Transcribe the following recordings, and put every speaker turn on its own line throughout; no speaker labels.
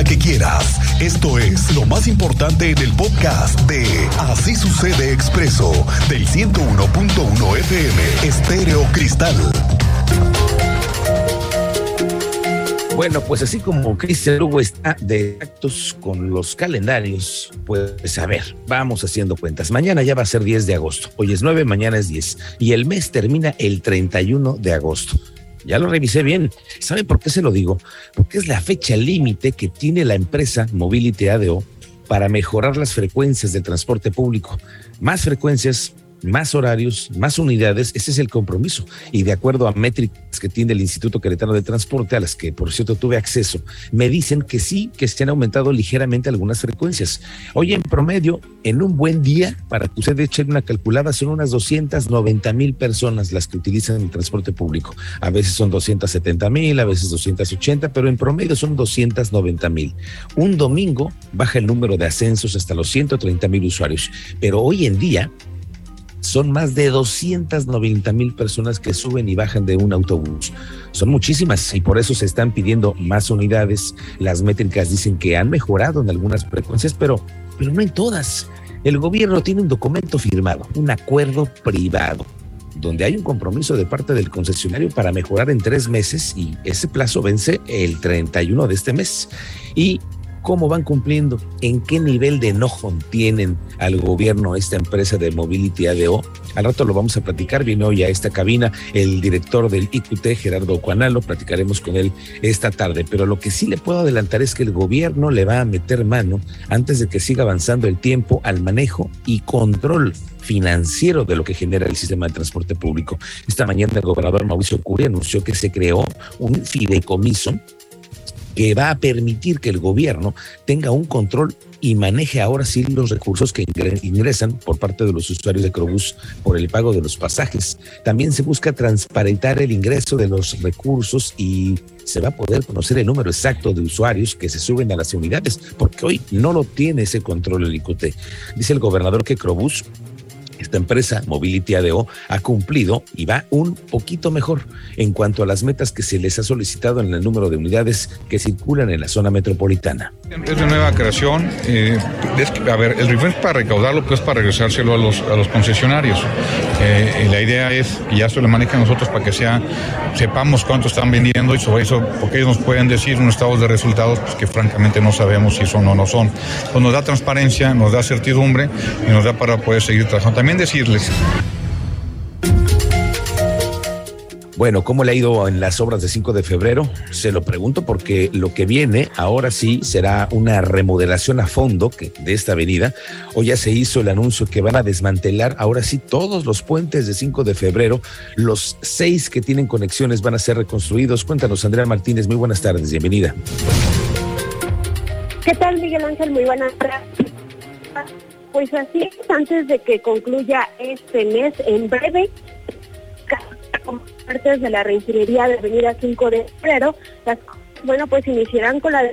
que quieras. Esto es lo más importante en el podcast de Así sucede expreso del 101.1 FM Estéreo Cristal.
Bueno, pues así como Cristian Lugo está de actos con los calendarios, pues a ver, vamos haciendo cuentas. Mañana ya va a ser 10 de agosto, hoy es 9, mañana es 10 y el mes termina el 31 de agosto. Ya lo revisé bien. ¿Sabe por qué se lo digo? Porque es la fecha límite que tiene la empresa Mobility ADO para mejorar las frecuencias de transporte público. Más frecuencias, más horarios, más unidades, ese es el compromiso. Y de acuerdo a métricas que tiene el Instituto Queretano de Transporte, a las que por cierto tuve acceso, me dicen que sí, que se han aumentado ligeramente algunas frecuencias. Hoy en promedio, en un buen día, para que usted eche una calculada, son unas 290 mil personas las que utilizan el transporte público. A veces son 270 mil, a veces 280, pero en promedio son 290 mil. Un domingo baja el número de ascensos hasta los 130 mil usuarios, pero hoy en día son más de 290 mil personas que suben y bajan de un autobús. Son muchísimas y por eso se están pidiendo más unidades. Las métricas dicen que han mejorado en algunas frecuencias, pero, pero no en todas. El gobierno tiene un documento firmado, un acuerdo privado donde hay un compromiso de parte del concesionario para mejorar en tres meses y ese plazo vence el 31 de este mes. Y cómo van cumpliendo, en qué nivel de enojo tienen al gobierno esta empresa de Mobility ADO. Al rato lo vamos a platicar, viene hoy a esta cabina el director del IQT, Gerardo Cuanalo, platicaremos con él esta tarde, pero lo que sí le puedo adelantar es que el gobierno le va a meter mano antes de que siga avanzando el tiempo al manejo y control financiero de lo que genera el sistema de transporte público. Esta mañana el gobernador Mauricio Curi anunció que se creó un fideicomiso que va a permitir que el gobierno tenga un control y maneje ahora sí los recursos que ingresan por parte de los usuarios de Crobús por el pago de los pasajes. También se busca transparentar el ingreso de los recursos y se va a poder conocer el número exacto de usuarios que se suben a las unidades, porque hoy no lo tiene ese control el ICUT. Dice el gobernador que Crobús esta empresa, Mobility ADO, ha cumplido y va un poquito mejor en cuanto a las metas que se les ha solicitado en el número de unidades que circulan en la zona metropolitana.
Es de nueva creación. Eh, a ver, el es para recaudarlo, pues para regresárselo a los, a los concesionarios. Eh, la idea es que ya esto lo manejen nosotros para que sea, sepamos cuánto están vendiendo y sobre eso, porque ellos nos pueden decir un estado de resultados pues, que francamente no sabemos si son o no son. Pues nos da transparencia, nos da certidumbre y nos da para poder seguir trabajando. También decirles
Bueno, ¿cómo le ha ido en las obras de 5 de febrero? Se lo pregunto porque lo que viene ahora sí será una remodelación a fondo de esta avenida. Hoy ya se hizo el anuncio que van a desmantelar ahora sí todos los puentes de 5 de febrero. Los seis que tienen conexiones van a ser reconstruidos. Cuéntanos, Andrea Martínez. Muy buenas tardes. Bienvenida.
¿Qué tal, Miguel Ángel? Muy buenas tardes. Pues así es, antes de que concluya este mes, en breve, partes de la reingeniería de Avenida 5 de febrero, las, bueno, pues iniciarán con la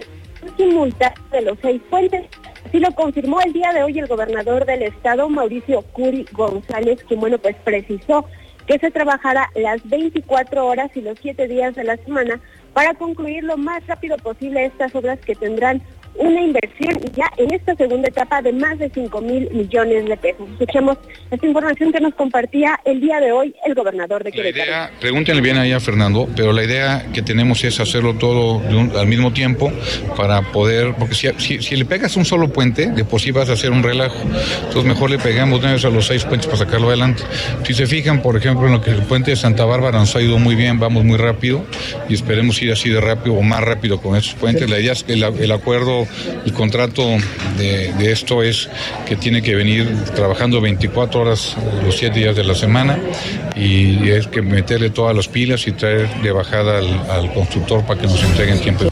simultánea de los seis puentes. Así lo confirmó el día de hoy el gobernador del estado, Mauricio Curi González, quien, bueno, pues precisó que se trabajará las 24 horas y los 7 días de la semana para concluir lo más rápido posible estas obras que tendrán una inversión ya en esta segunda etapa de más de 5 mil millones de pesos. Escuchemos esta información que nos compartía el día de hoy el gobernador de Querétaro.
pregúntenle bien ahí a Fernando, pero la idea que tenemos es hacerlo todo al mismo tiempo para poder, porque si, si, le pegas un solo puente, de por sí vas a hacer un relajo. Entonces mejor le pegamos una vez a los seis puentes para sacarlo adelante. Si se fijan, por ejemplo, en lo que el puente de Santa Bárbara nos ha ido muy bien, vamos muy rápido y esperemos ir así de rápido o más rápido con esos puentes. La idea es que el acuerdo el contrato de, esto es que tiene que venir trabajando 24 horas los 7 días de la semana y es que meterle todas las pilas y traer de bajada al, constructor para que nos entreguen tiempo.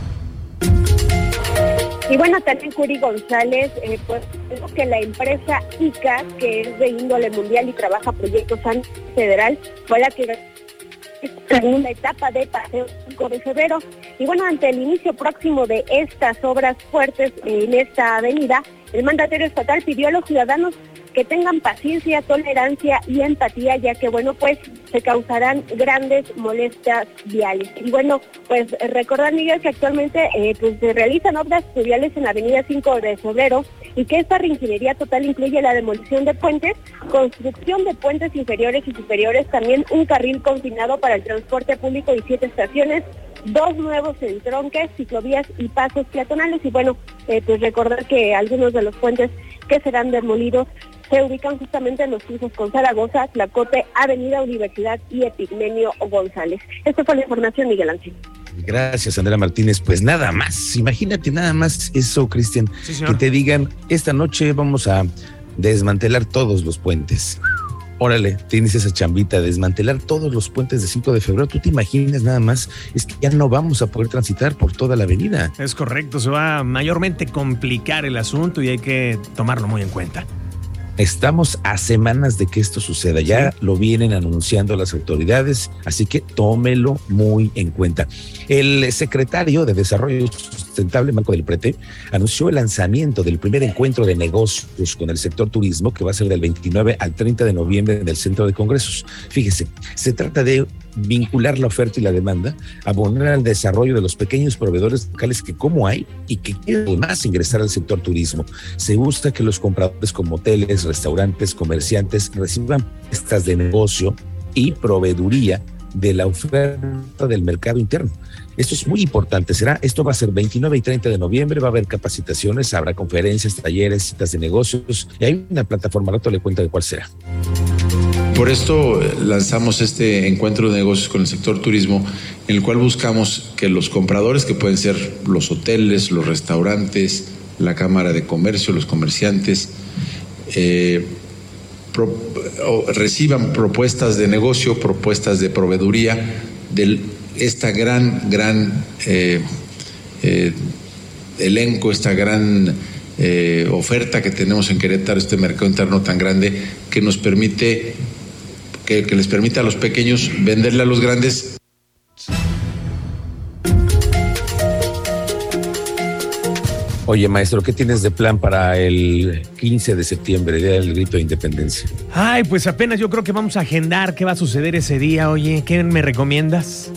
Y bueno, también Curi González, eh, pues que la empresa ICA, que es de índole mundial y trabaja proyectos federal, fue la que segunda etapa de Paseo 5 de febrero. Y bueno, ante el inicio próximo de estas obras fuertes en esta avenida, el mandatario estatal pidió a los ciudadanos que tengan paciencia, tolerancia y empatía, ya que, bueno, pues se causarán grandes molestias viales. Y bueno, pues recordar, Miguel, que actualmente eh, pues, se realizan obras viales en la avenida 5 de febrero y que esta reingeniería total incluye la demolición de puentes, construcción de puentes inferiores y superiores, también un carril confinado para el transporte público y siete estaciones, dos nuevos entronques, ciclovías y pasos peatonales. Y bueno, eh, pues recordar que algunos de los puentes que serán demolidos se ubican justamente en los cruces con Zaragoza, Tlacote, Avenida Universidad y Epigmenio González. Esta fue la información, Miguel Ángel.
Gracias, Andrea Martínez. Pues nada más, imagínate nada más eso, Cristian, que te digan, esta noche vamos a desmantelar todos los puentes. Órale, tienes esa chambita, desmantelar todos los puentes de 5 de febrero. Tú te imaginas nada más, es que ya no vamos a poder transitar por toda la avenida.
Es correcto, se va a mayormente complicar el asunto y hay que tomarlo muy en cuenta.
Estamos a semanas de que esto suceda. Ya lo vienen anunciando las autoridades, así que tómelo muy en cuenta. El secretario de Desarrollo Sustentable, Marco del Prete, anunció el lanzamiento del primer encuentro de negocios con el sector turismo, que va a ser del 29 al 30 de noviembre en el Centro de Congresos. Fíjese, se trata de vincular la oferta y la demanda, abonar al desarrollo de los pequeños proveedores locales que como hay y que quieren más ingresar al sector turismo. Se busca que los compradores como hoteles, restaurantes, comerciantes reciban estas de negocio y proveeduría de la oferta del mercado interno. Esto es muy importante. Será, esto va a ser 29 y 30 de noviembre. Va a haber capacitaciones, habrá conferencias, talleres, citas de negocios y hay una plataforma. Rato le cuento de cuál será.
Por esto eh, lanzamos este encuentro de negocios con el sector turismo, en el cual buscamos que los compradores, que pueden ser los hoteles, los restaurantes, la Cámara de Comercio, los comerciantes, eh, reciban propuestas de negocio, propuestas de proveeduría de esta gran, gran eh, elenco, esta gran oferta que tenemos en Querétaro, este mercado interno tan grande que nos permite que, les permita a los pequeños venderle a los grandes.
Oye, maestro, ¿qué tienes de plan para el 15 de septiembre, Día del Grito de Independencia?
Ay, pues apenas yo creo que vamos a agendar qué va a suceder ese día. Oye, ¿qué me recomiendas?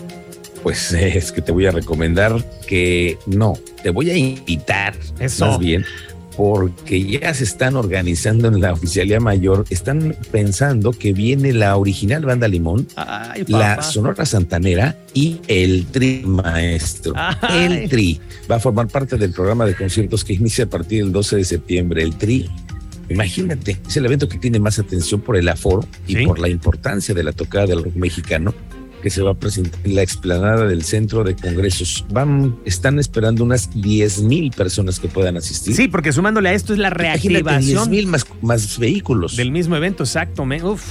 Pues es que te voy a recomendar que no, te voy a invitar, Eso. más bien, porque ya se están organizando en la oficialía mayor, están pensando que viene la original banda Limón, la Sonora Santanera y el Tri Maestro. El Tri va a formar parte del programa de conciertos que inicia a partir del 12 de septiembre. El Tri Imagínate, es el evento que tiene más atención por el aforo y por la importancia de la tocada del rock mexicano que se va a presentar en la explanada del centro de congresos. Van, están esperando unas 10 mil personas que puedan asistir.
Sí, porque sumándole a esto es la reactivación.
10 mil más, más vehículos.
Del mismo evento, exacto. Uf,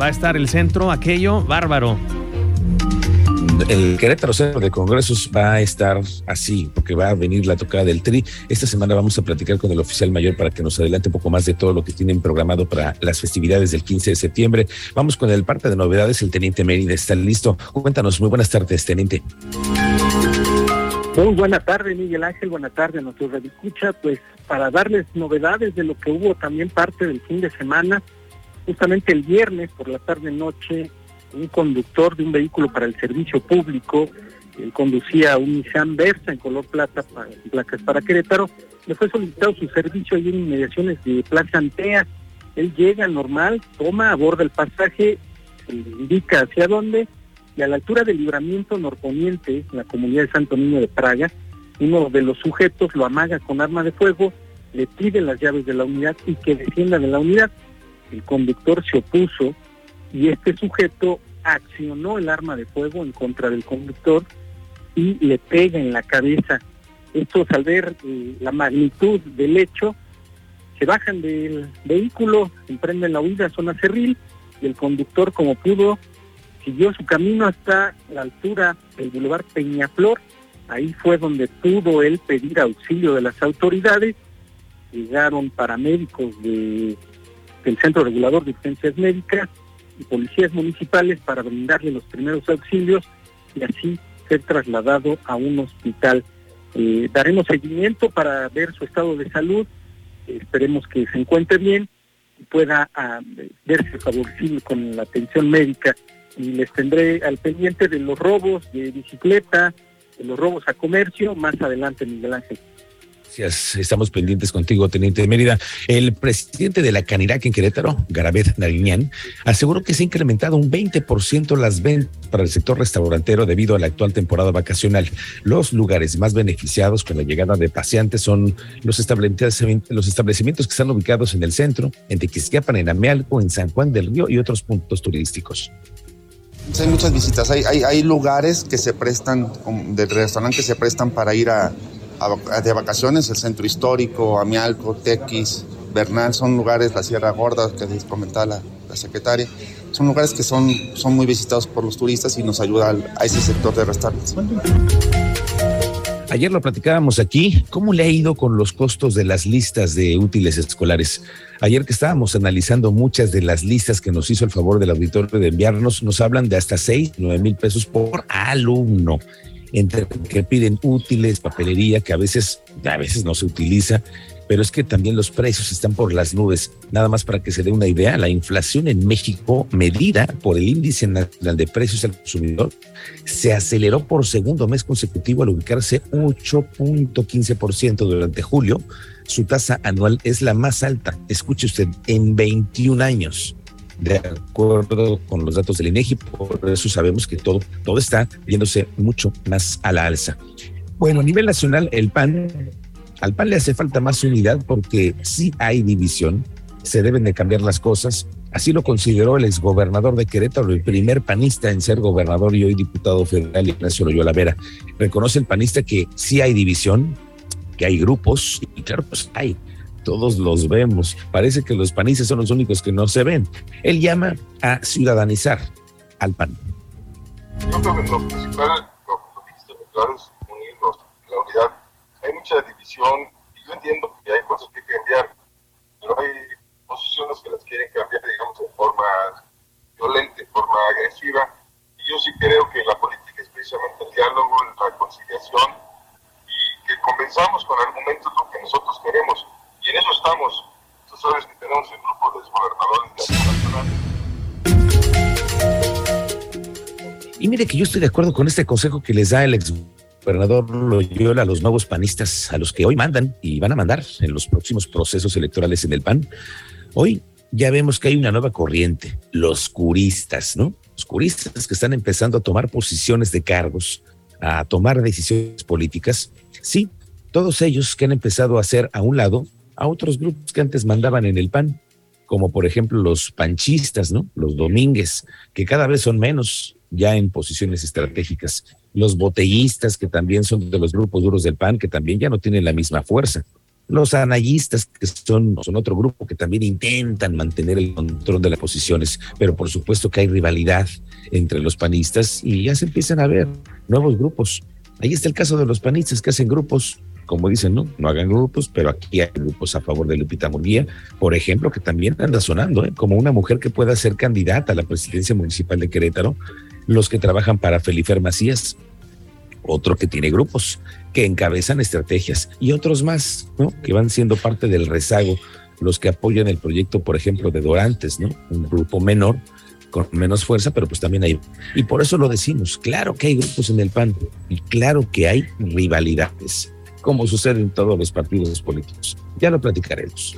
va a estar el centro, aquello, bárbaro
el Querétaro Centro de Congresos va a estar así, porque va a venir la tocada del Tri. Esta semana vamos a platicar con el oficial mayor para que nos adelante un poco más de todo lo que tienen programado para las festividades del 15 de septiembre. Vamos con el parte de novedades. El teniente Mérida está listo. Cuéntanos, muy buenas tardes, teniente.
Muy buena tarde, Miguel Ángel. Buena tarde a nuestros escucha. Pues para darles novedades de lo que hubo también parte del fin de semana, justamente el viernes por la tarde-noche un conductor de un vehículo para el servicio público, él conducía un Nissan Versa en color plata, para, placas para Querétaro, le fue solicitado su servicio ahí en inmediaciones de Plaza Antea. Él llega normal, toma, aborda el pasaje, se le indica hacia dónde, y a la altura del libramiento norponiente, en la comunidad de Santo Niño de Praga, uno de los sujetos lo amaga con arma de fuego, le pide las llaves de la unidad y que descienda de la unidad. El conductor se opuso, y este sujeto accionó el arma de fuego en contra del conductor y le pega en la cabeza. Estos al ver eh, la magnitud del hecho, se bajan del vehículo, emprenden la huida a zona cerril y el conductor como pudo siguió su camino hasta la altura del Boulevard Peñaflor. Ahí fue donde pudo él pedir auxilio de las autoridades. Llegaron paramédicos de, del Centro Regulador de Urgencias Médicas y policías municipales para brindarle los primeros auxilios y así ser trasladado a un hospital. Eh, daremos seguimiento para ver su estado de salud, esperemos que se encuentre bien pueda ah, verse favorecido con la atención médica y les tendré al pendiente de los robos de bicicleta, de los robos a comercio, más adelante Miguel Ángel.
Gracias. Estamos pendientes contigo, Teniente de Mérida. El presidente de la Canirac en Querétaro, Garabet Nariñán, aseguró que se ha incrementado un 20% las ventas para el sector restaurantero debido a la actual temporada vacacional. Los lugares más beneficiados con la llegada de paseantes son los establecimientos, los establecimientos que están ubicados en el centro, en Tequisquiapan, en Amealco, en San Juan del Río y otros puntos turísticos.
Hay muchas visitas, hay, hay, hay lugares que se prestan, del restaurante que se prestan para ir a, de vacaciones, el centro histórico, Amialco, Tequis, Bernal, son lugares, la Sierra Gorda, que les comentaba la, la, secretaria, son lugares que son, son muy visitados por los turistas y nos ayuda a ese sector de restaurantes.
Ayer lo platicábamos aquí, ¿cómo le ha ido con los costos de las listas de útiles escolares? Ayer que estábamos analizando muchas de las listas que nos hizo el favor del auditorio de enviarnos, nos hablan de hasta 6, 9 mil pesos por alumno entre que piden útiles, papelería, que a veces, a veces no se utiliza, pero es que también los precios están por las nubes. Nada más para que se dé una idea, la inflación en México, medida por el índice nacional de precios al consumidor, se aceleró por segundo mes consecutivo al ubicarse 8.15% durante julio. Su tasa anual es la más alta, escuche usted, en 21 años de acuerdo con los datos del INEGI, por eso sabemos que todo, todo está viéndose mucho más a la alza. Bueno, a nivel nacional, el PAN, al PAN le hace falta más unidad porque sí hay división, se deben de cambiar las cosas. Así lo consideró el exgobernador de Querétaro, el primer panista en ser gobernador y hoy diputado federal, Ignacio Loyola Vera. Reconoce el panista que sí hay división, que hay grupos, y claro, pues hay, todos los vemos. Parece que los panistas son los únicos que no se ven. Él llama a ciudadanizar al PAN.
Yo creo que lo principal, lo, lo que dijiste claro es unirnos, la unidad. Hay mucha división y yo entiendo que hay cosas que cambiar, pero hay posiciones que las quieren cambiar, digamos, de forma violenta, de forma agresiva. Y yo sí creo que la política es precisamente el diálogo, la conciliación y que convenzamos con argumentos lo que nosotros queremos en eso estamos. Tú sabes que tenemos el grupo de gobernadores
Y mire que yo estoy de acuerdo con este consejo que les da el ex gobernador Loyola a los nuevos panistas, a los que hoy mandan y van a mandar en los próximos procesos electorales en el PAN. Hoy ya vemos que hay una nueva corriente, los curistas, ¿no? Los curistas que están empezando a tomar posiciones de cargos, a tomar decisiones políticas. Sí, todos ellos que han empezado a hacer a un lado a otros grupos que antes mandaban en el PAN, como por ejemplo los panchistas, ¿no? Los domínguez, que cada vez son menos ya en posiciones estratégicas. Los botellistas, que también son de los grupos duros del PAN, que también ya no tienen la misma fuerza. Los anayistas, que son otro grupo que también intentan mantener el control de las posiciones, pero por supuesto que hay rivalidad entre los panistas y ya se empiezan a ver nuevos grupos. Ahí está el caso de los panistas que hacen grupos como dicen, no, no hagan grupos, pero aquí hay grupos a favor de Lupita Murguía, por ejemplo, que también anda sonando, ¿eh? como una mujer que pueda ser candidata a la presidencia municipal de Querétaro, los que trabajan para Felifer Macías, otro que tiene grupos que encabezan estrategias y otros más, ¿no? Que van siendo parte del rezago, los que apoyan el proyecto, por ejemplo, de Dorantes. Un grupo menor, con menos fuerza, pero pues también hay. Y por eso lo decimos, claro que hay grupos en el PAN y claro que hay rivalidades como sucede en todos los partidos políticos. Ya lo platicaremos.